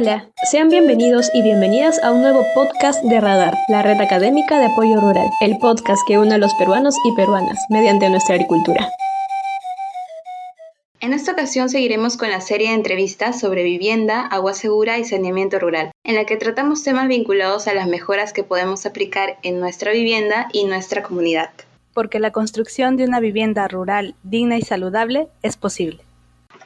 Hola, sean bienvenidos y bienvenidas a un nuevo podcast de Radar, la red académica de apoyo rural, el podcast que une a los peruanos y peruanas mediante nuestra agricultura. En esta ocasión seguiremos con la serie de entrevistas sobre vivienda, agua segura y saneamiento rural, en la que tratamos temas vinculados a las mejoras que podemos aplicar en nuestra vivienda y nuestra comunidad. Porque la construcción de una vivienda rural digna y saludable es posible.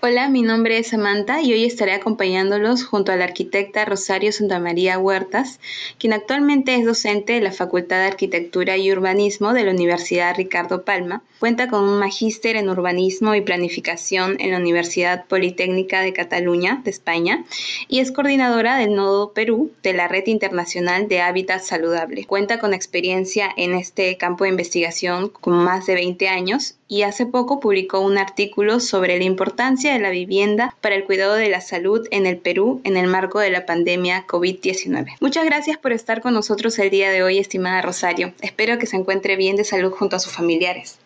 Hola, mi nombre es Samantha y hoy estaré acompañándolos junto a la arquitecta Rosario Santamaría Huertas, quien actualmente es docente de la Facultad de Arquitectura y Urbanismo de la Universidad Ricardo Palma. Cuenta con un magíster en urbanismo y planificación en la Universidad Politécnica de Cataluña, de España, y es coordinadora del Nodo Perú de la Red Internacional de Hábitat Saludable. Cuenta con experiencia en este campo de investigación con más de 20 años y hace poco publicó un artículo sobre la importancia de la vivienda para el cuidado de la salud en el Perú en el marco de la pandemia COVID-19. Muchas gracias por estar con nosotros el día de hoy, estimada Rosario. Espero que se encuentre bien de salud junto a sus familiares.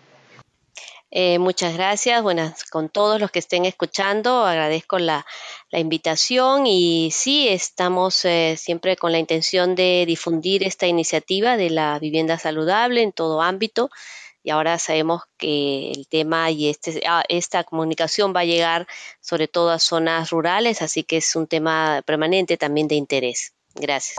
Eh, muchas gracias. Buenas con todos los que estén escuchando. Agradezco la, invitación y sí, estamos eh, siempre con la intención de difundir esta iniciativa de la vivienda saludable en todo ámbito y ahora sabemos que el tema y este, ah, esta comunicación va a llegar sobre todo a zonas rurales, así que es un tema permanente también de interés. Gracias.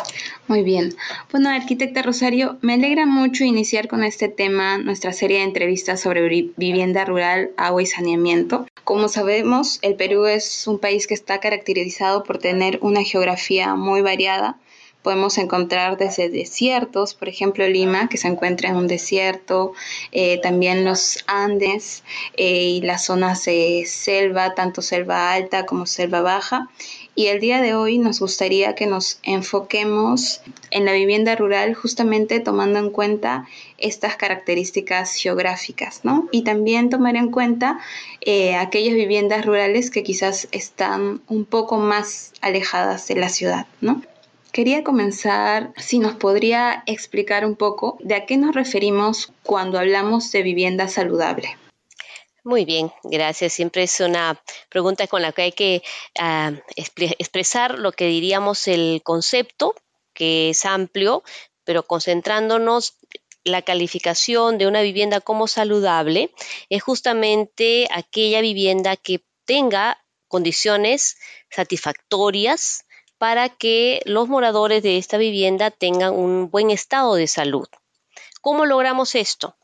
Muy bien. Bueno, arquitecta Rosario, me alegra mucho iniciar con este tema nuestra serie de entrevistas sobre vivienda rural, agua y saneamiento. Como sabemos, el Perú es un país que está caracterizado por tener una geografía muy variada podemos encontrar desde desiertos, por ejemplo Lima, que se encuentra en un desierto, eh, también los Andes eh, y las zonas de selva, tanto selva alta como selva baja. Y el día de hoy nos gustaría que nos enfoquemos en la vivienda rural justamente tomando en cuenta estas características geográficas, ¿no? Y también tomar en cuenta eh, aquellas viviendas rurales que quizás están un poco más alejadas de la ciudad, ¿no? Quería comenzar si nos podría explicar un poco de a qué nos referimos cuando hablamos de vivienda saludable. Muy bien, gracias. Siempre es una pregunta con la que hay que ah, expresar lo que diríamos el concepto, que es amplio, pero concentrándonos la calificación de una vivienda como saludable es justamente aquella vivienda que tenga condiciones satisfactorias para que los moradores de esta vivienda tengan un buen estado de salud. ¿Cómo logramos esto?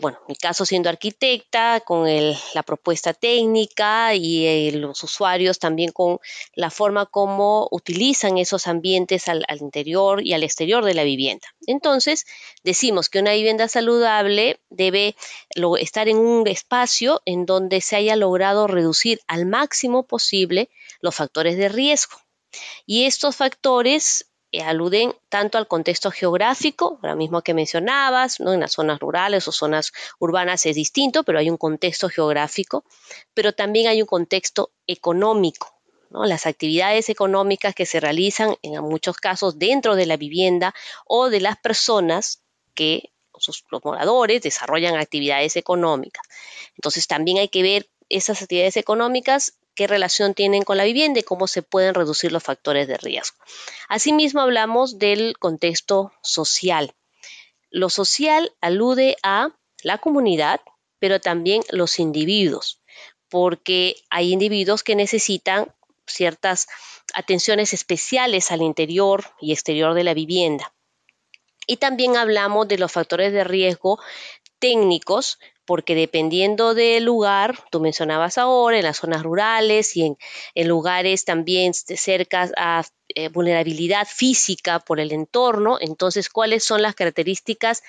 Bueno, mi caso siendo arquitecta, con la propuesta técnica y eh, los usuarios también con la forma como utilizan esos ambientes al, interior y al exterior de la vivienda. Entonces, decimos que una vivienda saludable debe estar en un espacio en donde se haya logrado reducir al máximo posible los factores de riesgo. Y estos factores eh, aluden tanto al contexto geográfico, ahora mismo que mencionabas, ¿no? en las zonas rurales o zonas urbanas es distinto, pero hay un contexto geográfico, pero también hay un contexto económico. ¿no? Las actividades económicas que se realizan en muchos casos dentro de la vivienda o de las personas que los moradores desarrollan actividades económicas. Entonces también hay que ver esas actividades económicas qué relación tienen con la vivienda y cómo se pueden reducir los factores de riesgo. Asimismo, hablamos del contexto social. Lo social alude a la comunidad, pero también los individuos, porque hay individuos que necesitan ciertas atenciones especiales al interior y exterior de la vivienda. Y también hablamos de los factores de riesgo técnicos porque dependiendo del lugar, tú mencionabas ahora, en las zonas rurales y en, lugares también cerca a eh, vulnerabilidad física por el entorno, entonces, ¿cuáles son las características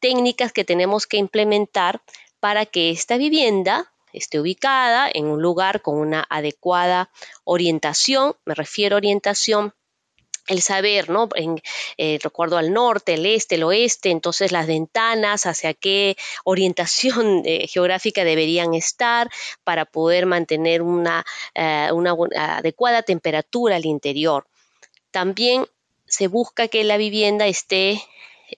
técnicas que tenemos que implementar para que esta vivienda esté ubicada en un lugar con una adecuada orientación, me refiero a orientación el saber, ¿no? En, eh, recuerdo al norte, el este, el oeste, entonces las ventanas, hacia qué orientación eh, geográfica deberían estar para poder mantener una, eh, una adecuada temperatura al interior. También se busca que la vivienda esté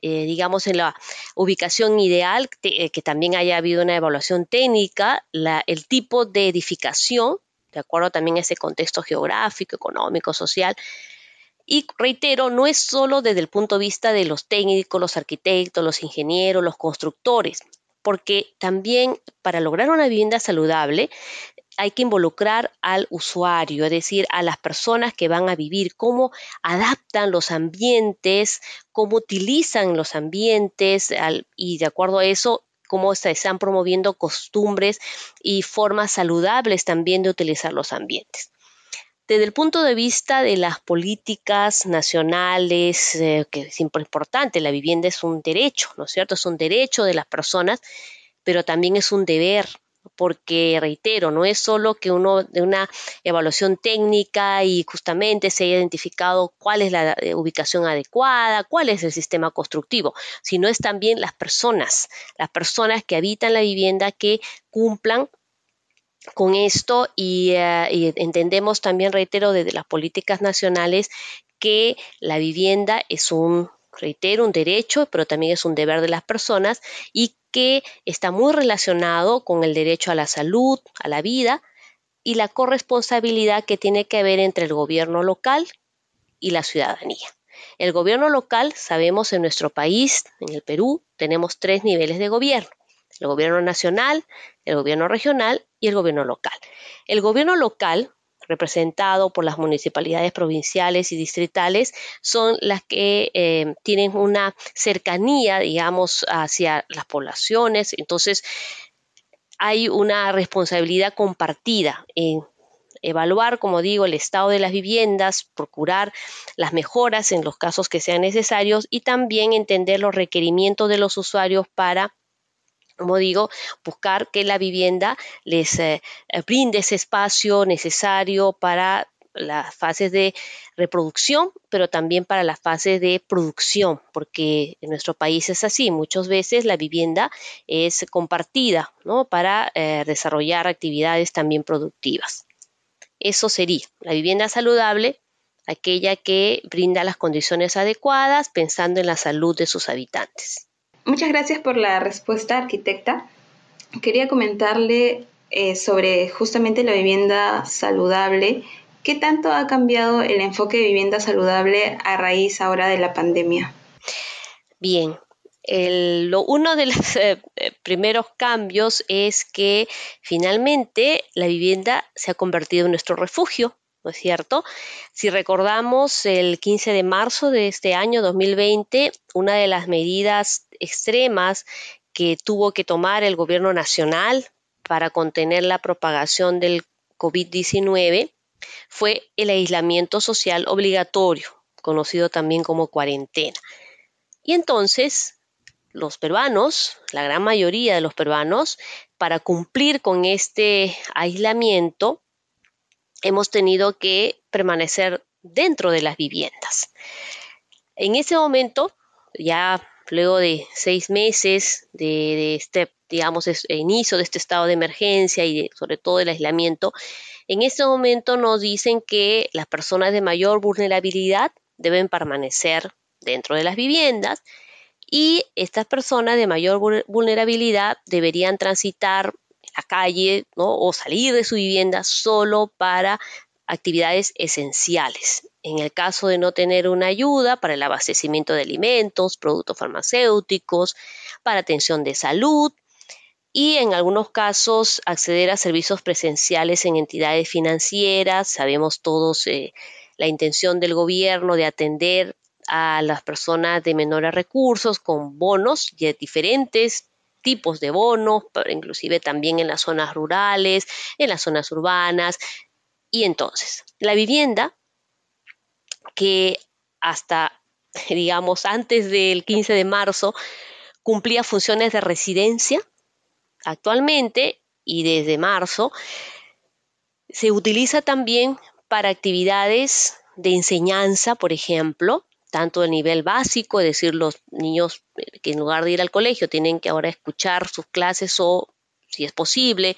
digamos, en la ubicación ideal, que también haya habido una evaluación técnica, el tipo de edificación de acuerdo también a ese contexto geográfico, económico, social. Y reitero, no es solo desde el punto de vista de los técnicos, los arquitectos, los ingenieros, los constructores, porque también para lograr una vivienda saludable hay que involucrar al usuario, es decir, a las personas que van a vivir, cómo adaptan los ambientes, cómo utilizan los ambientes y de acuerdo a eso cómo se están promoviendo costumbres y formas saludables también de utilizar los ambientes. Desde el punto de vista de las políticas nacionales, eh, que es importante, la vivienda es un derecho, ¿no es cierto? Es un derecho de las personas, pero también es un deber porque reitero, no es solo que uno de una evaluación técnica y justamente se haya identificado cuál es la eh, ubicación adecuada, cuál es el sistema constructivo, sino es también las personas, las personas que habitan la vivienda que cumplan con esto y, eh, entendemos también, reitero, desde las políticas nacionales que la vivienda es un reitero, un derecho, pero también es un deber de las personas y que está muy relacionado con el derecho a la salud, a la vida y la corresponsabilidad que tiene que haber entre el gobierno local y la ciudadanía. El gobierno local, sabemos en nuestro país, en el Perú, tenemos tres niveles de gobierno. El gobierno nacional, el gobierno regional y el gobierno local. El gobierno local representado por las municipalidades provinciales y distritales son las que eh, tienen una cercanía, digamos, hacia las poblaciones. Entonces, hay una responsabilidad compartida en evaluar, como digo, el estado de las viviendas, procurar las mejoras en los casos que sean necesarios y también entender los requerimientos de los usuarios para como digo, buscar que la vivienda les eh, eh, brinde ese espacio necesario para las fases de reproducción, pero también para las fases de producción, porque en nuestro país es así. Muchas veces la vivienda es compartida ¿no? para eh, desarrollar actividades también productivas. Eso sería la vivienda saludable, aquella que brinda las condiciones adecuadas pensando en la salud de sus habitantes. Muchas gracias por la respuesta, arquitecta. Quería comentarle eh, sobre justamente la vivienda saludable. ¿Qué tanto ha cambiado el enfoque de vivienda saludable a raíz ahora de la pandemia? Bien, uno de los eh, eh, primeros cambios es que finalmente la vivienda se ha convertido en nuestro refugio, ¿no es cierto? Si recordamos el 15 de marzo de este año 2020, una de las medidas extremas que tuvo que tomar el gobierno nacional para contener la propagación del COVID-19 fue el aislamiento social obligatorio, conocido también como cuarentena. Y entonces los peruanos, la gran mayoría de los peruanos, para cumplir con este aislamiento, hemos tenido que permanecer dentro de las viviendas. En ese momento, ya luego de seis meses de, este, digamos, inicio de este estado de emergencia y sobre todo el aislamiento, en este momento nos dicen que las personas de mayor vulnerabilidad deben permanecer dentro de las viviendas y estas personas de mayor vulnerabilidad deberían transitar la calle o salir de su vivienda solo para actividades esenciales. En el caso de no tener una ayuda para el abastecimiento de alimentos, productos farmacéuticos, para atención de salud y en algunos casos acceder a servicios presenciales en entidades financieras. Sabemos todos eh, la intención del gobierno de atender a las personas de menores recursos con bonos de diferentes tipos de bonos, inclusive también en las zonas rurales, en las zonas urbanas, y entonces, la vivienda que hasta, digamos, antes del 15 de marzo cumplía funciones de residencia, actualmente y desde marzo, se utiliza también para actividades de enseñanza, por ejemplo, tanto de nivel básico, es decir, los niños que en lugar de ir al colegio tienen que ahora escuchar sus clases o, si es posible,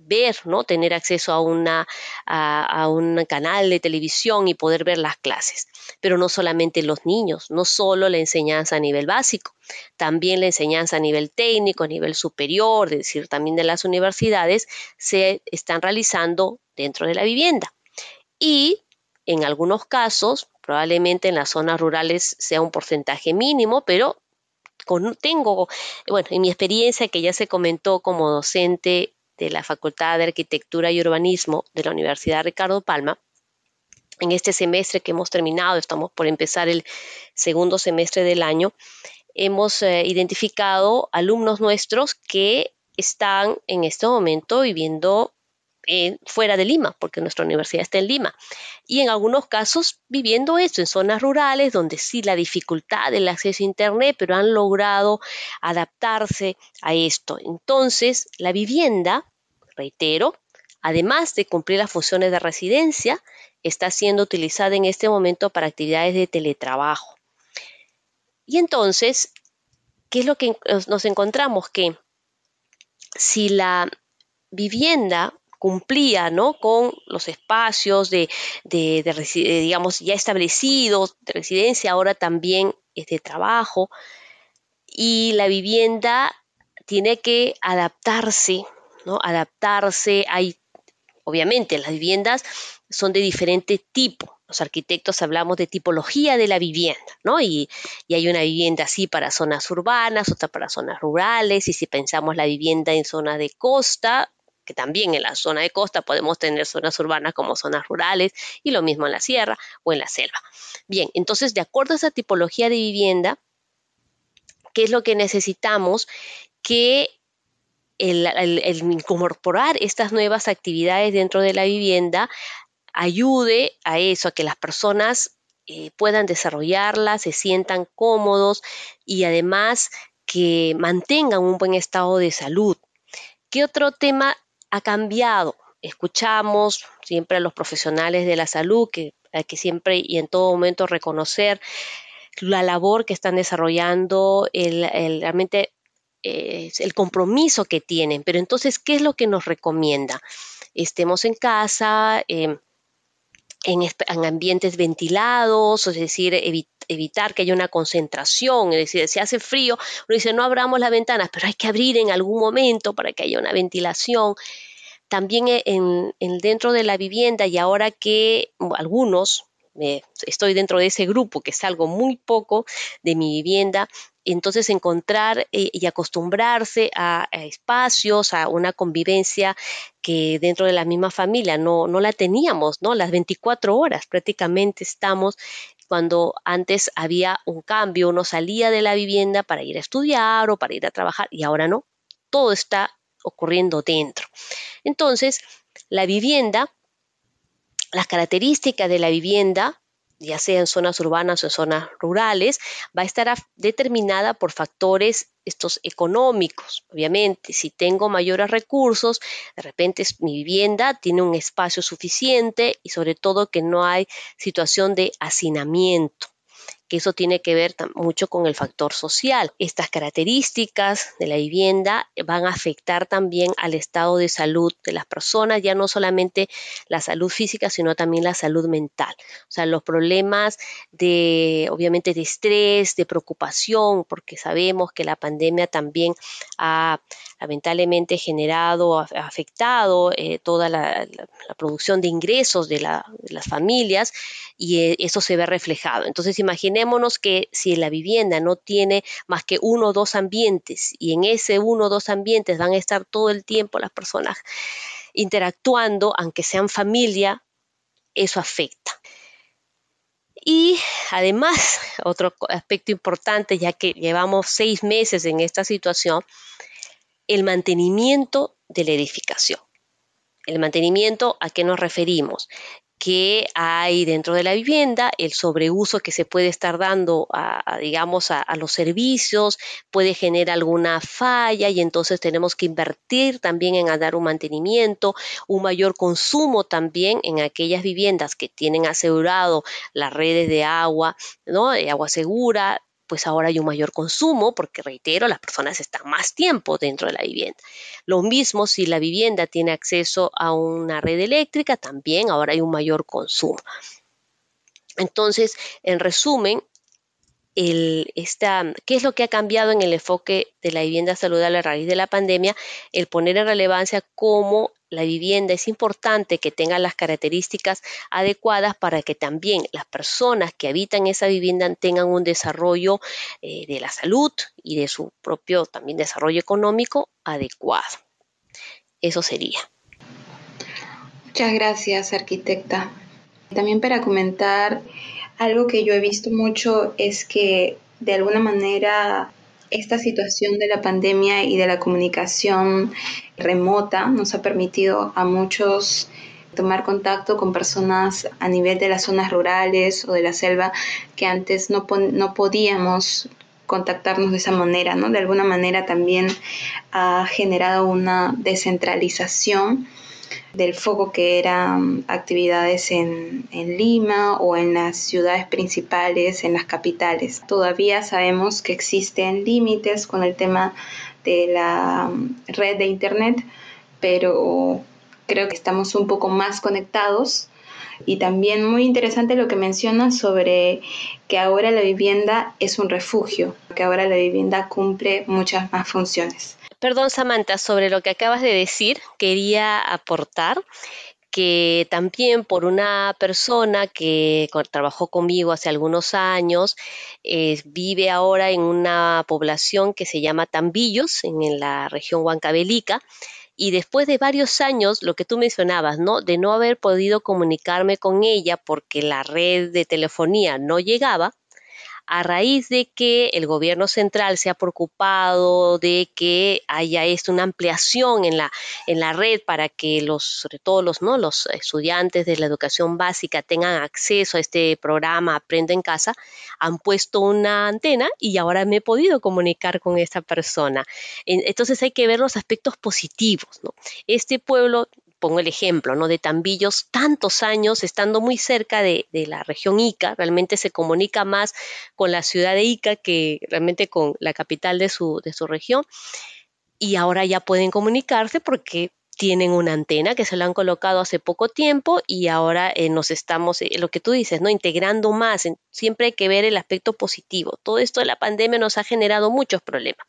ver, ¿no? Tener acceso a, una, a, un canal de televisión y poder ver las clases. Pero no solamente los niños, no solo la enseñanza a nivel básico, también la enseñanza a nivel técnico, a nivel superior, es decir, también de las universidades, se están realizando dentro de la vivienda. Y en algunos casos, probablemente en las zonas rurales sea un porcentaje mínimo, pero tengo, bueno, en mi experiencia que ya se comentó como docente de la Facultad de Arquitectura y Urbanismo de la Universidad Ricardo Palma, en este semestre que hemos terminado, estamos por empezar el segundo semestre del año, hemos eh, identificado alumnos nuestros que están en este momento viviendo fuera de Lima, porque nuestra universidad está en Lima. Y en algunos casos viviendo esto en zonas rurales, donde sí la dificultad del acceso a Internet, pero han logrado adaptarse a esto. Entonces, la vivienda, reitero, además de cumplir las funciones de residencia, está siendo utilizada en este momento para actividades de teletrabajo. Y entonces, ¿qué es lo que nos encontramos? Que si la vivienda cumplía ¿no? con los espacios de, digamos, ya establecidos de residencia, ahora también es de trabajo, y la vivienda tiene que adaptarse, ¿no? Adaptarse, hay, obviamente, las viviendas son de diferente tipo. Los arquitectos hablamos de tipología de la vivienda, ¿no? Y, y, hay una vivienda así para zonas urbanas, otra para zonas rurales, y si pensamos la vivienda en zona de costa, que también en la zona de costa podemos tener zonas urbanas como zonas rurales y lo mismo en la sierra o en la selva. Bien, entonces de acuerdo a esa tipología de vivienda, ¿qué es lo que necesitamos? Que el, incorporar estas nuevas actividades dentro de la vivienda ayude a eso, a que las personas eh, puedan desarrollarlas, se sientan cómodos y además que mantengan un buen estado de salud. ¿Qué otro tema ha cambiado. Escuchamos siempre a los profesionales de la salud que hay que siempre y en todo momento reconocer la labor que están desarrollando, el, realmente eh, el compromiso que tienen. Pero entonces, ¿qué es lo que nos recomienda? Estemos en casa, em, en, ambientes ventilados, es decir, evitar que haya una concentración, es decir, si hace frío, uno dice no abramos las ventanas, pero hay que abrir en algún momento para que haya una ventilación. También e, en, dentro de la vivienda y ahora que algunos, estoy dentro de ese grupo que salgo muy poco de mi vivienda, entonces encontrar eh, y acostumbrarse a, espacios, a una convivencia que dentro de la misma familia no, no la teníamos, ¿no? Las 24 horas prácticamente estamos cuando antes había un cambio, uno salía de la vivienda para ir a estudiar o para ir a trabajar y ahora no, todo está ocurriendo dentro. Entonces, la vivienda, las características de la vivienda ya sea en zonas urbanas o en zonas rurales, va a estar determinada por factores estos económicos. Obviamente, si tengo mayores recursos, de repente mi vivienda tiene un espacio suficiente y sobre todo que no hay situación de hacinamiento que eso tiene que ver mucho con el factor social. Estas características de la vivienda van a afectar también al estado de salud de las personas, ya no solamente la salud física, sino también la salud mental. O sea, los problemas de, obviamente, de estrés, de preocupación, porque sabemos que la pandemia también ha lamentablemente generado, ha afectado eh, toda la, producción de ingresos de, las familias y eh, eso se ve reflejado. Entonces, imaginemos imaginémonos que si la vivienda no tiene más que uno o dos ambientes y en ese uno o dos ambientes van a estar todo el tiempo las personas interactuando, aunque sean familia, eso afecta. Y además, otro aspecto importante, ya que llevamos seis meses en esta situación, el mantenimiento de la edificación. El mantenimiento, ¿a qué nos referimos? Que hay dentro de la vivienda, el sobreuso que se puede estar dando a, digamos, a, los servicios, puede generar alguna falla y entonces tenemos que invertir también en dar un mantenimiento, un mayor consumo también en aquellas viviendas que tienen asegurado las redes de agua, ¿no? De agua segura, pues ahora hay un mayor consumo, porque reitero, las personas están más tiempo dentro de la vivienda. Lo mismo si la vivienda tiene acceso a una red eléctrica, también ahora hay un mayor consumo. Entonces, en resumen, el, ¿qué es lo que ha cambiado en el enfoque de la vivienda saludable a raíz de la pandemia? El poner en relevancia cómo la vivienda es importante que tenga las características adecuadas para que también las personas que habitan esa vivienda tengan un desarrollo eh, de la salud y de su propio también desarrollo económico adecuado. Eso sería. Muchas gracias, arquitecta. También para comentar, algo que yo he visto mucho es que de alguna manera esta situación de la pandemia y de la comunicación remota nos ha permitido a muchos tomar contacto con personas a nivel de las zonas rurales o de la selva que antes no, no podíamos contactarnos de esa manera, ¿no? De alguna manera también ha generado una descentralización del foco que eran actividades en, Lima o en las ciudades principales, en las capitales. Todavía sabemos que existen límites con el tema de la red de Internet, pero creo que estamos un poco más conectados. Y también muy interesante lo que menciona sobre que ahora la vivienda es un refugio, que ahora la vivienda cumple muchas más funciones. Perdón, Samantha, sobre lo que acabas de decir, quería aportar que también por una persona que trabajó conmigo hace algunos años, eh, vive ahora en una población que se llama Tambillos, en, la región Huancavelica, y después de varios años, lo que tú mencionabas, ¿no? De no haber podido comunicarme con ella porque la red de telefonía no llegaba, a raíz de que el gobierno central se ha preocupado de que haya esto, una ampliación en la, en la red para que los, sobre todo los, ¿no? los estudiantes de la educación básica tengan acceso a este programa Aprende en Casa, han puesto una antena y ahora me he podido comunicar con esta persona. Entonces hay que ver los aspectos positivos. ¿no? Este pueblo pongo el ejemplo, ¿no? De Tambillos, tantos años estando muy cerca de, la región Ica, realmente se comunica más con la ciudad de Ica que realmente con la capital de su, región. Y ahora ya pueden comunicarse porque tienen una antena que se la han colocado hace poco tiempo y ahora eh, nos estamos, eh, lo que tú dices, ¿no? Integrando más. siempre hay que ver el aspecto positivo. Todo esto de la pandemia nos ha generado muchos problemas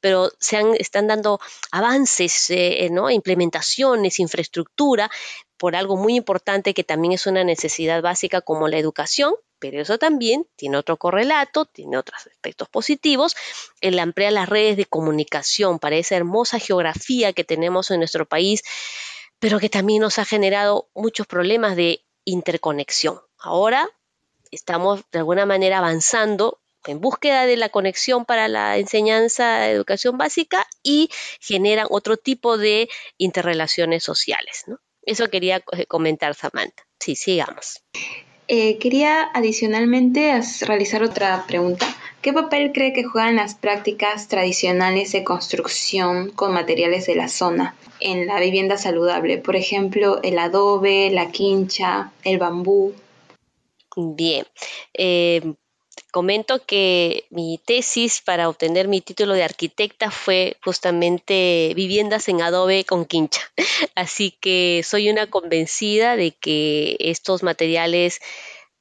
pero se han, están dando avances, eh, implementaciones, infraestructura, por algo muy importante que también es una necesidad básica como la educación, pero eso también tiene otro correlato, tiene otros aspectos positivos, el ampliar las redes de comunicación para esa hermosa geografía que tenemos en nuestro país, pero que también nos ha generado muchos problemas de interconexión. Ahora estamos de alguna manera avanzando en búsqueda de la conexión para la enseñanza de educación básica y generan otro tipo de interrelaciones sociales. Eso quería eh, comentar, Samantha. Sí, sigamos. Eh, quería adicionalmente realizar otra pregunta. ¿Qué papel cree que juegan las prácticas tradicionales de construcción con materiales de la zona en la vivienda saludable? Por ejemplo, el adobe, la quincha, el bambú. Bien, eh, comento que mi tesis para obtener mi título de arquitecta fue justamente viviendas en adobe con quincha. Así que soy una convencida de que estos materiales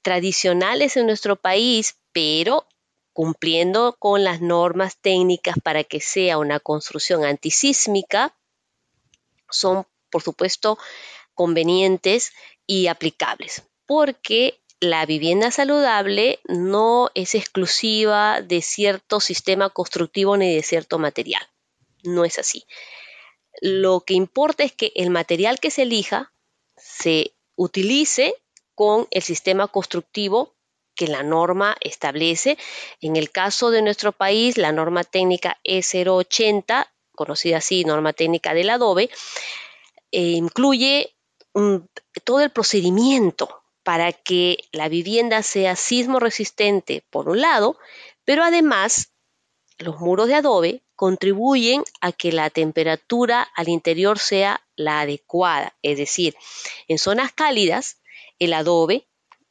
tradicionales en nuestro país, pero cumpliendo con las normas técnicas para que sea una construcción antisísmica, son, por supuesto, convenientes y aplicables, porque la vivienda saludable no es exclusiva de cierto sistema constructivo ni de cierto material. No es así. Lo que importa es que el material que se elija se utilice con el sistema constructivo que la norma establece. En el caso de nuestro país, la norma técnica E080, conocida así, norma técnica del adobe, eh, incluye todo el procedimiento para que la vivienda sea sismo resistente por un lado, pero además los muros de adobe contribuyen a que la temperatura al interior sea la adecuada, es decir, en zonas cálidas el adobe,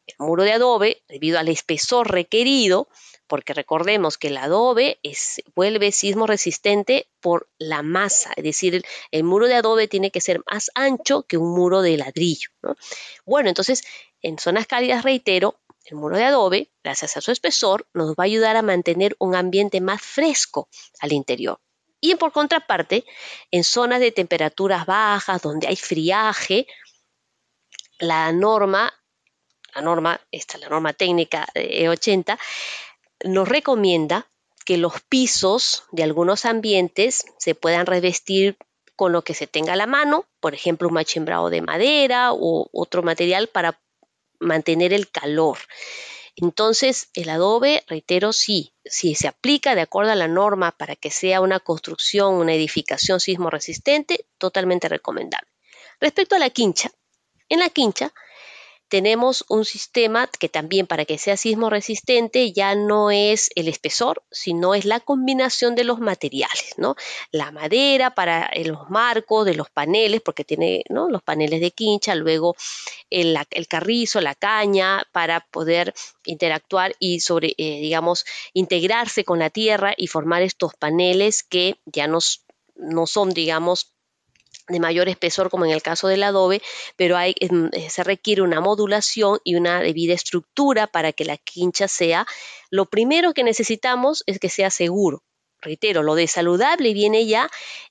el muro de adobe, debido al espesor requerido, porque recordemos que el adobe es, vuelve sismo resistente por la masa, es decir, el, muro de adobe tiene que ser más ancho que un muro de ladrillo. Bueno, entonces, en zonas cálidas, reitero, el muro de adobe, gracias a su espesor, nos va a ayudar a mantener un ambiente más fresco al interior. Y por contraparte, en zonas de temperaturas bajas, donde hay friaje, la norma, la norma, esta la norma técnica E80, nos recomienda que los pisos de algunos ambientes se puedan revestir con lo que se tenga a la mano, por ejemplo, un machimbrado de madera o otro material para mantener el calor. Entonces, el adobe, reitero, sí, si se aplica de acuerdo a la norma para que sea una construcción, una edificación sismo resistente, totalmente recomendable. Respecto a la quincha, en la quincha tenemos un sistema que también para que sea sismo resistente ya no es el espesor, sino es la combinación de los materiales, ¿no? La madera para eh, los marcos de los paneles, porque tiene ¿no? los paneles de quincha, luego el, carrizo, la caña, para poder interactuar y sobre, eh, digamos, integrarse con la tierra y formar estos paneles que ya no son, digamos, de mayor espesor como en el caso del adobe, pero hay, em, eh, se requiere una modulación y una debida estructura para que la quincha sea. Lo primero que necesitamos es que sea seguro. Reitero, lo de saludable viene ya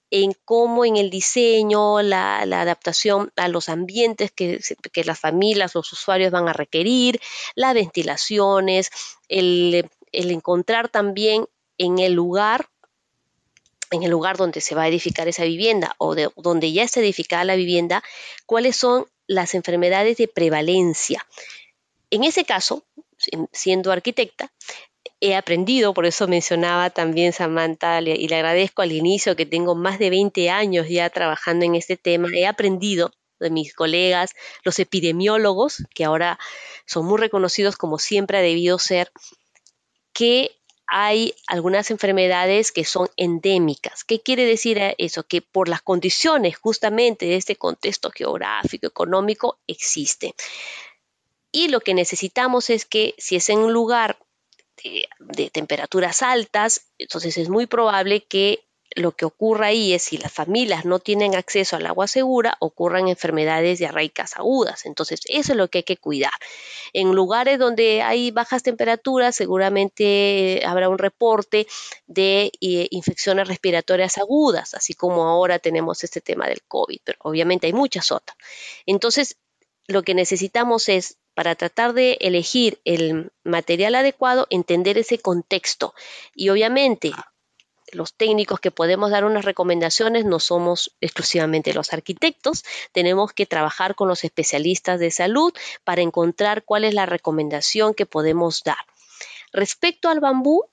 en cómo en el diseño, la, adaptación a los ambientes que, las familias, los usuarios van a requerir, las ventilaciones, el encontrar también en el lugar en el lugar donde se va a edificar esa vivienda o de, donde ya está edificada la vivienda, cuáles son las enfermedades de prevalencia. En ese caso, siendo arquitecta, he aprendido, por eso mencionaba también Samantha, y le agradezco al inicio que tengo más de 20 años ya trabajando en este tema, he aprendido de mis colegas, los epidemiólogos, que ahora son muy reconocidos como siempre ha debido ser, que hay algunas enfermedades que son endémicas. ¿Qué quiere decir eso? Que por las condiciones justamente de este contexto geográfico, económico, existe. Y lo que necesitamos es que si es en un lugar de, temperaturas altas, entonces es muy probable que lo que ocurra ahí es si las familias no tienen acceso al agua segura, ocurran enfermedades diarreicas agudas. Entonces, eso es lo que hay que cuidar. En lugares donde hay bajas temperaturas, seguramente habrá un reporte de eh, infecciones respiratorias agudas, así como ahora tenemos este tema del COVID, pero obviamente hay muchas otras. Entonces, lo que necesitamos es para tratar de elegir el material adecuado, entender ese contexto. Y obviamente los técnicos que podemos dar unas recomendaciones no somos exclusivamente los arquitectos, tenemos que trabajar con los especialistas de salud para encontrar cuál es la recomendación que podemos dar. Respecto al bambú,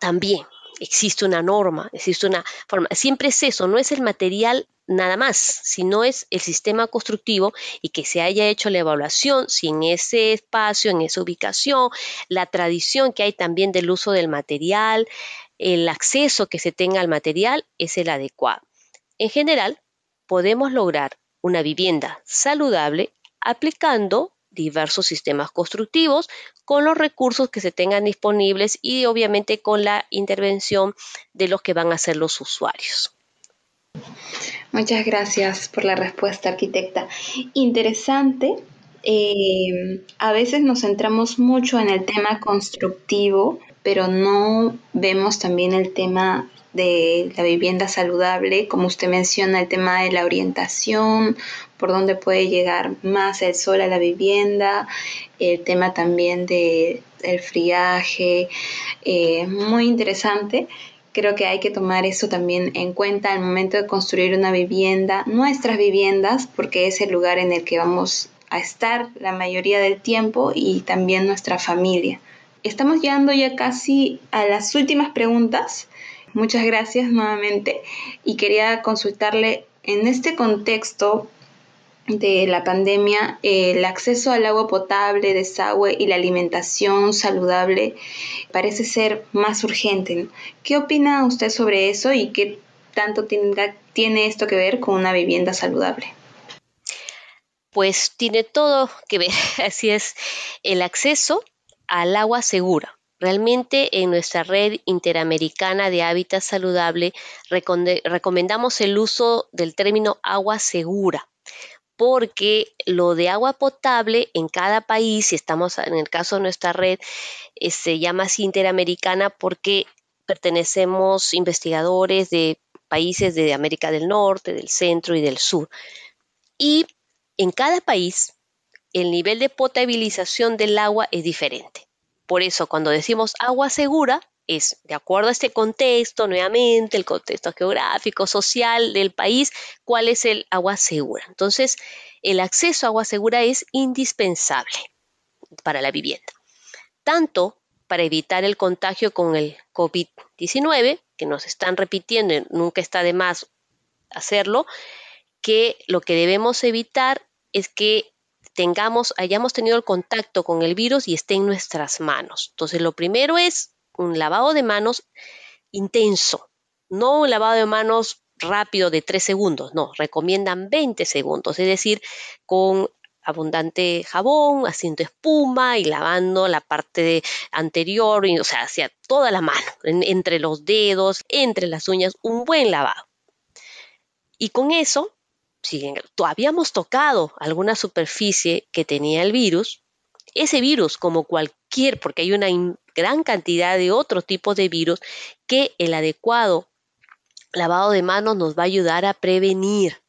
también existe una norma, existe una forma, siempre es eso, no es el material nada más, sino es el sistema constructivo y que se haya hecho la evaluación si en ese espacio, en esa ubicación, la tradición que hay también del uso del material, el acceso que se tenga al material es el adecuado. En general, podemos lograr una vivienda saludable aplicando diversos sistemas constructivos con los recursos que se tengan disponibles y obviamente con la intervención de los que van a ser los usuarios. Muchas gracias por la respuesta, arquitecta. Interesante. Eh, a veces nos centramos mucho en el tema constructivo pero no vemos también el tema de la vivienda saludable, como usted menciona, el tema de la orientación, por dónde puede llegar más el sol a la vivienda, el tema también del friaje, eh, muy interesante. Creo que hay que tomar eso también en cuenta al momento de construir una vivienda, nuestras viviendas, porque es el lugar en el que vamos a estar la mayoría del tiempo y también nuestra familia estamos llegando ya casi a las últimas preguntas. Muchas gracias nuevamente y quería consultarle en este contexto de la pandemia, el acceso al agua potable, desagüe y la alimentación saludable parece ser más urgente. ¿Qué opina usted sobre eso y qué tanto tiene esto que ver con una vivienda saludable? Pues tiene todo que ver, así es, el acceso al agua segura. Realmente en nuestra red interamericana de hábitat saludable recomendamos el uso del término agua segura, porque lo de agua potable en cada país, si estamos en el caso de nuestra red, eh, se llama así interamericana porque pertenecemos investigadores de países de América del Norte, del Centro y del Sur. Y en cada país el nivel de potabilización del agua es diferente. Por eso cuando decimos agua segura, es de acuerdo a este contexto, nuevamente, el contexto geográfico, social del país, cuál es el agua segura. Entonces, el acceso a agua segura es indispensable para la vivienda, tanto para evitar el contagio con el COVID-19, que nos están repitiendo, nunca está de más hacerlo, que lo que debemos evitar es que tengamos, hayamos tenido el contacto con el virus y esté en nuestras manos. Entonces, lo primero es un lavado de manos intenso, no un lavado de manos rápido de 3 segundos, no, recomiendan 20 segundos, es decir, con abundante jabón, haciendo espuma y lavando la parte anterior, o sea, hacia toda la mano, entre los dedos, entre las uñas, un buen lavado. Y con eso, si habíamos tocado alguna superficie que tenía el virus, ese virus, como cualquier, porque hay una gran cantidad de otros tipos de virus que el adecuado lavado de manos nos va a ayudar a prevenir.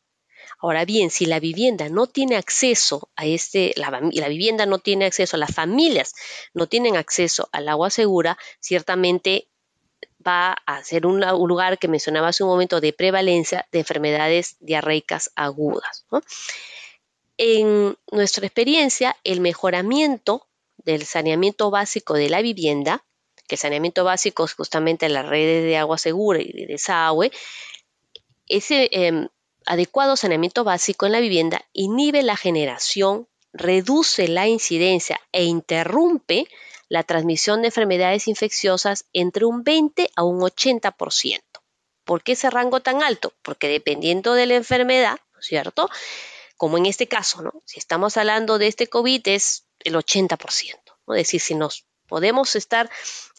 Ahora bien, si la vivienda no tiene acceso a este, la, la vivienda no tiene acceso, las familias no tienen acceso al agua segura, ciertamente va a ser un, lugar que mencionaba hace un momento de prevalencia de enfermedades diarreicas agudas. En nuestra experiencia, el mejoramiento del saneamiento básico de la vivienda, que el saneamiento básico es justamente las redes de agua segura y de desagüe, ese em, adecuado saneamiento básico en la vivienda inhibe la generación, reduce la incidencia e interrumpe la transmisión de enfermedades infecciosas entre un 20 a un 80%. ¿Por qué ese rango tan alto? Porque dependiendo de la enfermedad, cierto? Como en este caso, ¿no? Si estamos hablando de este COVID es el 80%, ¿no? Es decir, si nos podemos estar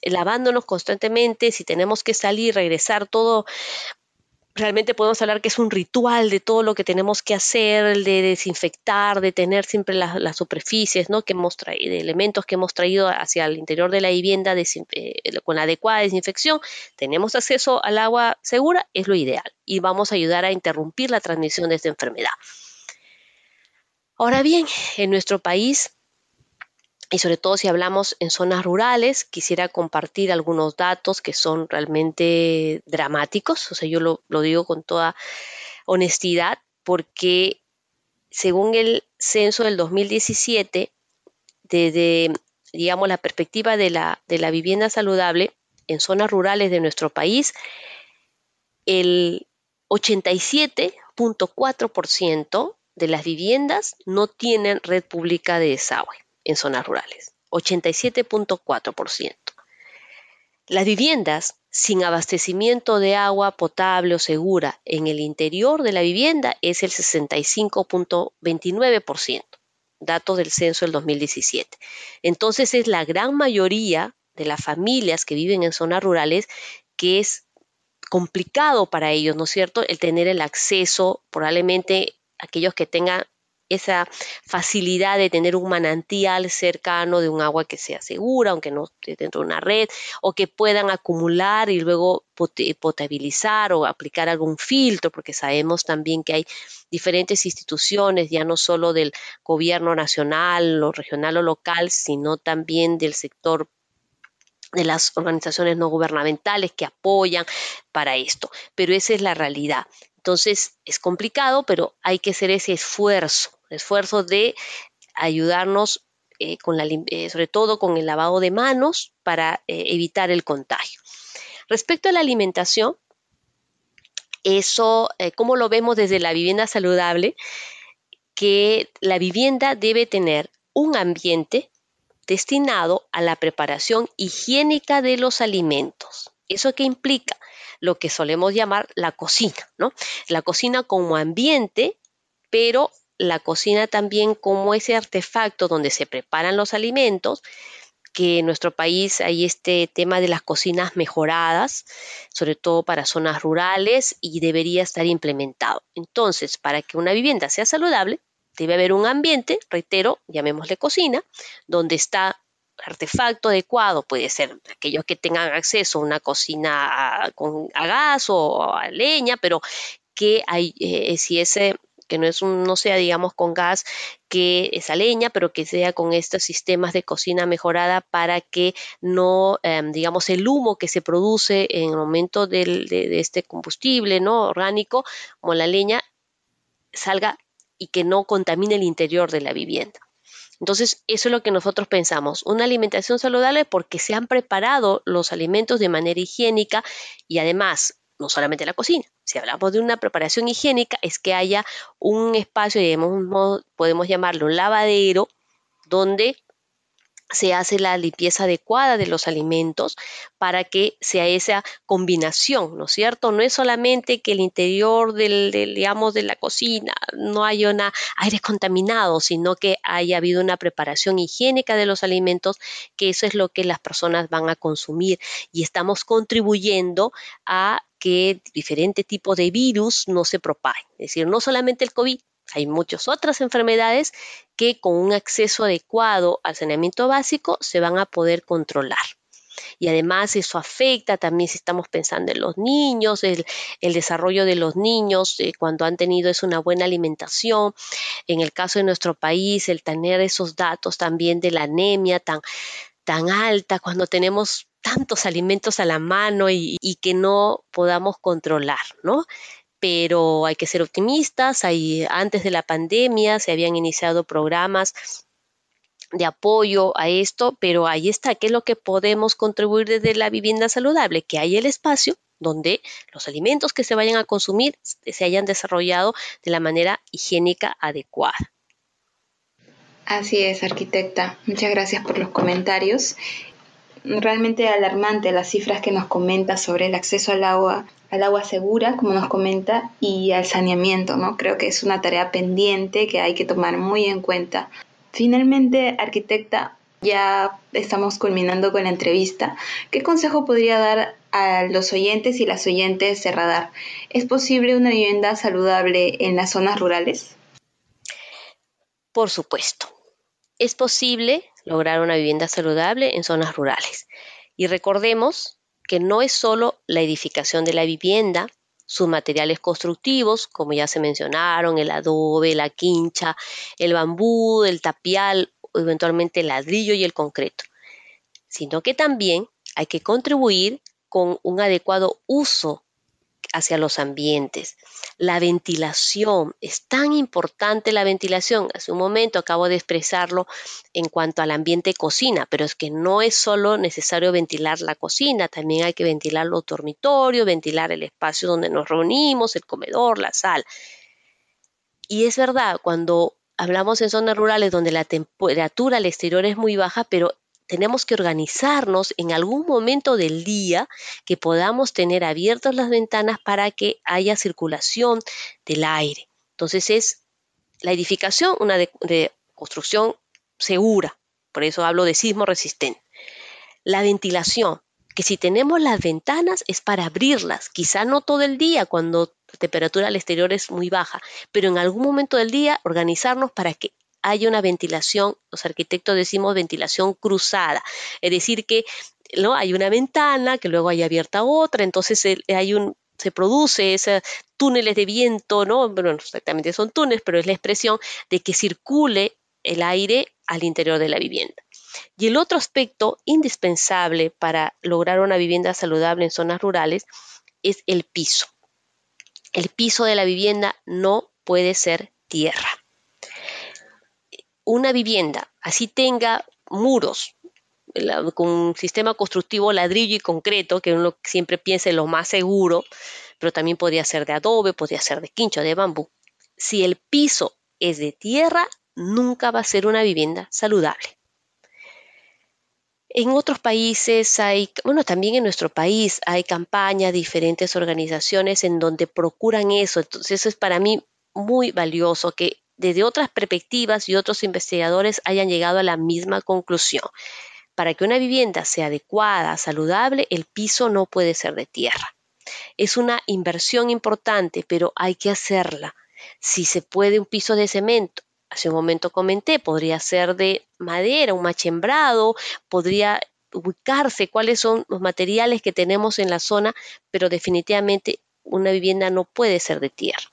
lavándonos constantemente, si tenemos que salir, regresar todo realmente podemos hablar que es un ritual de todo lo que tenemos que hacer, de desinfectar, de tener siempre las, superficies, ¿no? Que hemos traído, de elementos que hemos traído hacia el interior de la vivienda eh, con adecuada desinfección. Tenemos acceso al agua segura, es lo ideal y vamos a ayudar a interrumpir la transmisión de esta enfermedad. Ahora bien, en nuestro país y sobre todo si hablamos en zonas rurales, quisiera compartir algunos datos que son realmente dramáticos, o sea, yo lo, digo con toda honestidad, porque según el censo del 2017, desde, digamos, la perspectiva de la, de la vivienda saludable en zonas rurales de nuestro país, el 87.4% de las viviendas no tienen red pública de desagüe en zonas rurales, 87.4%. Las viviendas sin abastecimiento de agua potable o segura en el interior de la vivienda es el 65.29%, datos del censo del 2017. Entonces es la gran mayoría de las familias que viven en zonas rurales que es complicado para ellos, ¿no es cierto?, el tener el acceso, probablemente aquellos que tengan esa facilidad de tener un manantial cercano de un agua que sea segura, aunque no esté dentro de una red, o que puedan acumular y luego potabilizar o aplicar algún filtro, porque sabemos también que hay diferentes instituciones, ya no solo del gobierno nacional o regional o local, sino también del sector de las organizaciones no gubernamentales que apoyan para esto. Pero esa es la realidad. Entonces es complicado, pero hay que hacer ese esfuerzo, esfuerzo de ayudarnos eh, con la, eh, sobre todo con el lavado de manos para eh, evitar el contagio. Respecto a la alimentación, eso, ¿cómo lo vemos desde la vivienda saludable? Que la vivienda debe tener un ambiente destinado a la preparación higiénica de los alimentos. ¿Eso qué implica? lo que solemos llamar la cocina, ¿no? La cocina como ambiente, pero la cocina también como ese artefacto donde se preparan los alimentos que en nuestro país hay este tema de las cocinas mejoradas, sobre todo para zonas rurales, y debería estar implementado. Entonces, para que una vivienda sea saludable, debe haber un ambiente, reitero, llamémosle cocina, donde está artefacto adecuado, puede ser aquellos que tengan acceso a una cocina a, con, gas o a leña, pero que hay, eh, si ese que no es un, no sea digamos con gas, que esa leña, pero que sea con estos sistemas de cocina mejorada para que no, em, digamos, el humo que se produce en el momento de, de, este combustible no orgánico, como la leña, salga y que no contamine el interior de la vivienda. Entonces, eso es lo que nosotros pensamos, una alimentación saludable porque se han preparado los alimentos de manera higiénica y además, no solamente la cocina, si hablamos de una preparación higiénica, es que haya un espacio, digamos, podemos llamarlo lavadero, donde se hace la limpieza adecuada de los alimentos para que sea esa combinación, ¿no es cierto? No es solamente que el interior del, digamos, de la cocina no haya un aire contaminado, sino que haya habido una preparación higiénica de los alimentos, que eso es lo que las personas van a consumir y estamos contribuyendo a que diferentes tipos de virus no se propaguen. Es decir, no solamente el COVID, hay muchas otras enfermedades que con un acceso adecuado al saneamiento básico se van a poder controlar. Y además eso afecta también si estamos pensando en los niños, el, desarrollo de los niños eh, cuando han tenido es una buena alimentación. En el caso de nuestro país, el tener esos datos también de la anemia tan, tan alta, cuando tenemos tantos alimentos a la mano y, y que no podamos controlar, ¿no? Pero hay que ser optimistas. antes de la pandemia se habían iniciado programas de apoyo a esto, pero ahí está, ¿qué es lo que podemos contribuir desde la vivienda saludable? Que hay el espacio donde los alimentos que se vayan a consumir se hayan desarrollado de la manera higiénica adecuada. Así es, arquitecta. Muchas gracias por los comentarios. Realmente alarmante las cifras que nos comenta sobre el acceso al agua al agua segura, como nos comenta, y al saneamiento, ¿no? Creo que es una tarea pendiente que hay que tomar muy en cuenta. Finalmente, arquitecta, ya estamos culminando con la entrevista. ¿Qué consejo podría dar a los oyentes y las oyentes de Radar? ¿Es posible una vivienda saludable en las zonas rurales? Por supuesto. Es posible lograr una vivienda saludable en zonas rurales. Y recordemos que no es solo la edificación de la vivienda, sus materiales constructivos, como ya se mencionaron, el adobe, la quincha, el bambú, el tapial, eventualmente el ladrillo y el concreto, sino que también hay que contribuir con un adecuado uso hacia los ambientes. La ventilación, es tan importante la ventilación. Hace un momento acabo de expresarlo en cuanto al ambiente cocina, pero es que no es solo necesario ventilar la cocina, también hay que ventilar los dormitorios, ventilar el espacio donde nos reunimos, el comedor, la sal. Y es verdad, cuando hablamos en zonas rurales donde la temperatura al exterior es muy baja, pero tenemos que organizarnos en algún momento del día que podamos tener abiertas las ventanas para que haya circulación del aire. Entonces es la edificación una de, construcción segura, por eso hablo de sismo resistente. La ventilación, que si tenemos las ventanas es para abrirlas, quizá no todo el día cuando la temperatura al exterior es muy baja, pero en algún momento del día organizarnos para que hay una ventilación, los arquitectos decimos ventilación cruzada, es decir, que ¿no? hay una ventana, que luego hay abierta otra, entonces hay un, se produce esos túneles de viento, ¿no? Bueno, no exactamente son túneles, pero es la expresión de que circule el aire al interior de la vivienda. Y el otro aspecto indispensable para lograr una vivienda saludable en zonas rurales es el piso. El piso de la vivienda no puede ser tierra una vivienda, así tenga muros, con un sistema constructivo ladrillo y concreto, que uno siempre piensa en lo más seguro, pero también podría ser de adobe, podría ser de quincho, de bambú. Si el piso es de tierra, nunca va a ser una vivienda saludable. En otros países hay, bueno, también en nuestro país hay campañas, diferentes organizaciones en donde procuran eso. Entonces eso es para mí muy valioso que desde otras perspectivas y otros investigadores hayan llegado a la misma conclusión. para que una vivienda sea adecuada, saludable, el piso no puede ser de tierra. Es una inversión importante, pero hay que hacerla. Si se puede un piso de cemento, hace un momento comenté, podría ser de madera, un machembrado, podría ubicarse cuáles son los materiales que tenemos en la zona, pero definitivamente una vivienda no puede ser de tierra.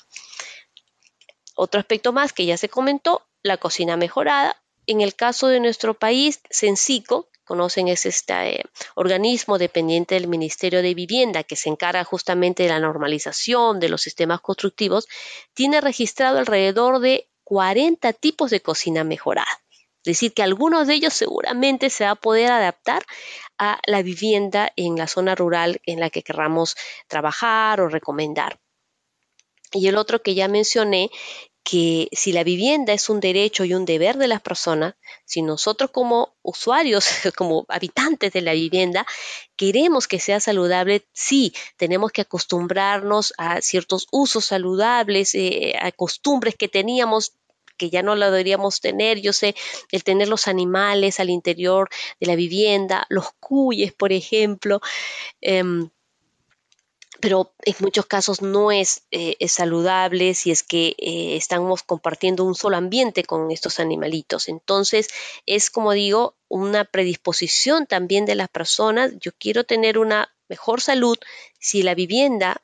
Otro aspecto más que ya se comentó, la cocina mejorada. En el caso de nuestro país, Sencico, conocen es este eh, organismo dependiente del Ministerio de Vivienda que se encarga justamente de la normalización de los sistemas constructivos, tiene registrado alrededor de 40 tipos de cocina mejorada. Es decir, que algunos de ellos seguramente se va a poder adaptar a la vivienda en la zona rural en la que querramos trabajar o recomendar. Y el otro que ya mencioné, que si la vivienda es un derecho y un deber de las personas, si nosotros como usuarios, como habitantes de la vivienda, queremos que sea saludable, sí, tenemos que acostumbrarnos a ciertos usos saludables, eh, a costumbres que teníamos que ya no la deberíamos tener. Yo sé, el tener los animales al interior de la vivienda, los cuyes, por ejemplo. Em, pero en muchos casos no es, eh, saludable si es que eh, estamos compartiendo un solo ambiente con estos animalitos. Entonces, es como digo, una predisposición también de las personas. Yo quiero tener una mejor salud si la vivienda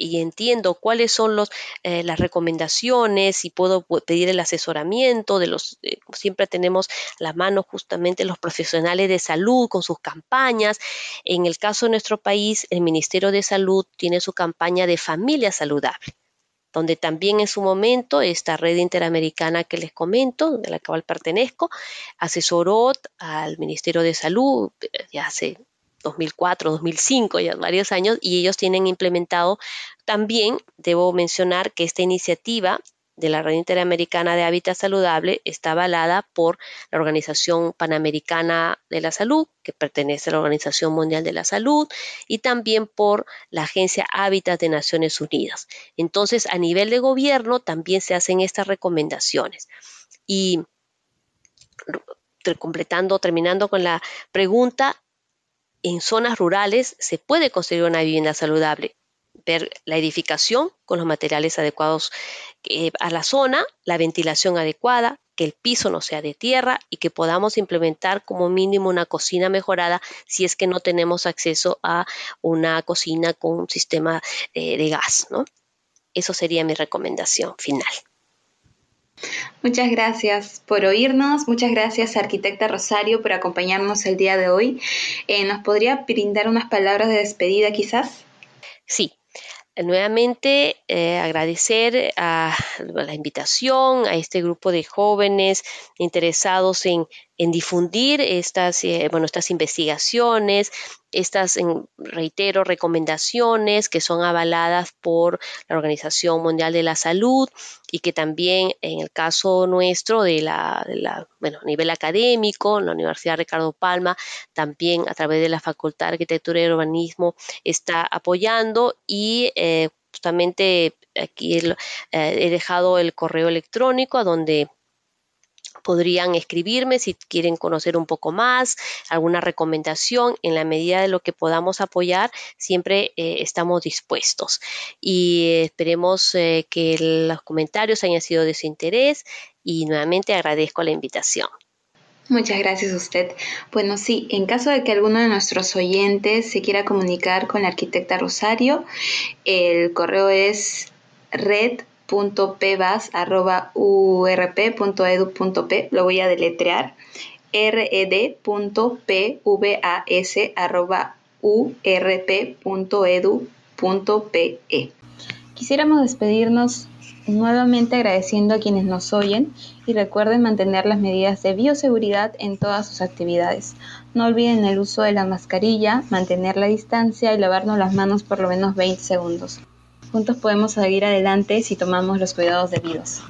y entiendo cuáles son los, eh, las recomendaciones y puedo pedir el asesoramiento de los, eh, siempre tenemos a la mano justamente los profesionales de salud con sus campañas. En el caso de nuestro país, el Ministerio de Salud tiene su campaña de familia saludable donde también en su momento esta red interamericana que les comento, de la cual pertenezco, asesoró al Ministerio de Salud eh, ya hace 2004, 2005, ya varios años, y ellos tienen implementado también, debo mencionar que esta iniciativa de la Red Interamericana de Hábitat Saludable está avalada por la Organización Panamericana de la Salud, que pertenece a la Organización Mundial de la Salud, y también por la Agencia Hábitat de Naciones Unidas. Entonces, a nivel de gobierno también se hacen estas recomendaciones. Y completando, terminando con la pregunta, en zonas rurales se puede construir una vivienda saludable. Ver la edificación con los materiales adecuados eh, a la zona, la ventilación adecuada, que el piso no sea de tierra y que podamos implementar como mínimo una cocina mejorada si es que no tenemos acceso a una cocina con un sistema eh, de gas. ¿no? Eso sería mi recomendación final. Muchas gracias por oírnos, muchas gracias arquitecta Rosario por acompañarnos el día de hoy. Eh, ¿Nos podría brindar unas palabras de despedida quizás? Sí, nuevamente eh, agradecer a, la invitación a este grupo de jóvenes interesados en, difundir estas, eh, bueno, estas investigaciones, estas, reitero, recomendaciones que son avaladas por la Organización Mundial de la Salud y que también en el caso nuestro de la, bueno, a nivel académico, en la Universidad Ricardo Palma, también a través de la Facultad de Arquitectura y Urbanismo está apoyando y eh, justamente aquí eh, he dejado el correo electrónico a donde podrían escribirme si quieren conocer un poco más, alguna recomendación, en la medida de lo que podamos apoyar, siempre eh, estamos dispuestos. Y esperemos eh, que los comentarios hayan sido de su interés y nuevamente agradezco la invitación. Muchas gracias a usted. Bueno, sí, en caso de que alguno de nuestros oyentes se quiera comunicar con la arquitecta Rosario, el correo es red.pvas.urp.edu.p, lo voy a deletrear, red.pvas.urp.edu.pe. Quisiéramos despedirnos nuevamente agradeciendo a quienes nos oyen y recuerden mantener las medidas de bioseguridad en todas sus actividades. No olviden el uso de la mascarilla, mantener la distancia y lavarnos las manos por lo menos 20 segundos. Juntos podemos seguir adelante si tomamos los cuidados debidos.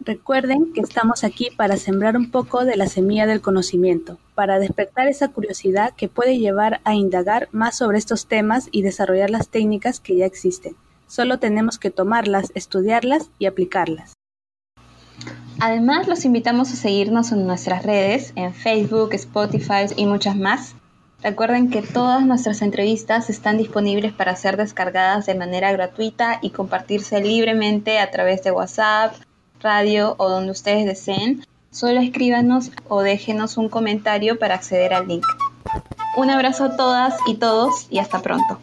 Recuerden que estamos aquí para sembrar un poco de la semilla del conocimiento, para despertar esa curiosidad que puede llevar a indagar más sobre estos temas y desarrollar las técnicas que ya existen. Solo tenemos que tomarlas, estudiarlas y aplicarlas. Además, los invitamos a seguirnos en nuestras redes, en Facebook, Spotify y muchas más. Recuerden que todas nuestras entrevistas están disponibles para ser descargadas de manera gratuita y compartirse libremente a través de WhatsApp, radio o donde ustedes deseen. Solo escríbanos o déjenos un comentario para acceder al link. Un abrazo a todas y todos y hasta pronto.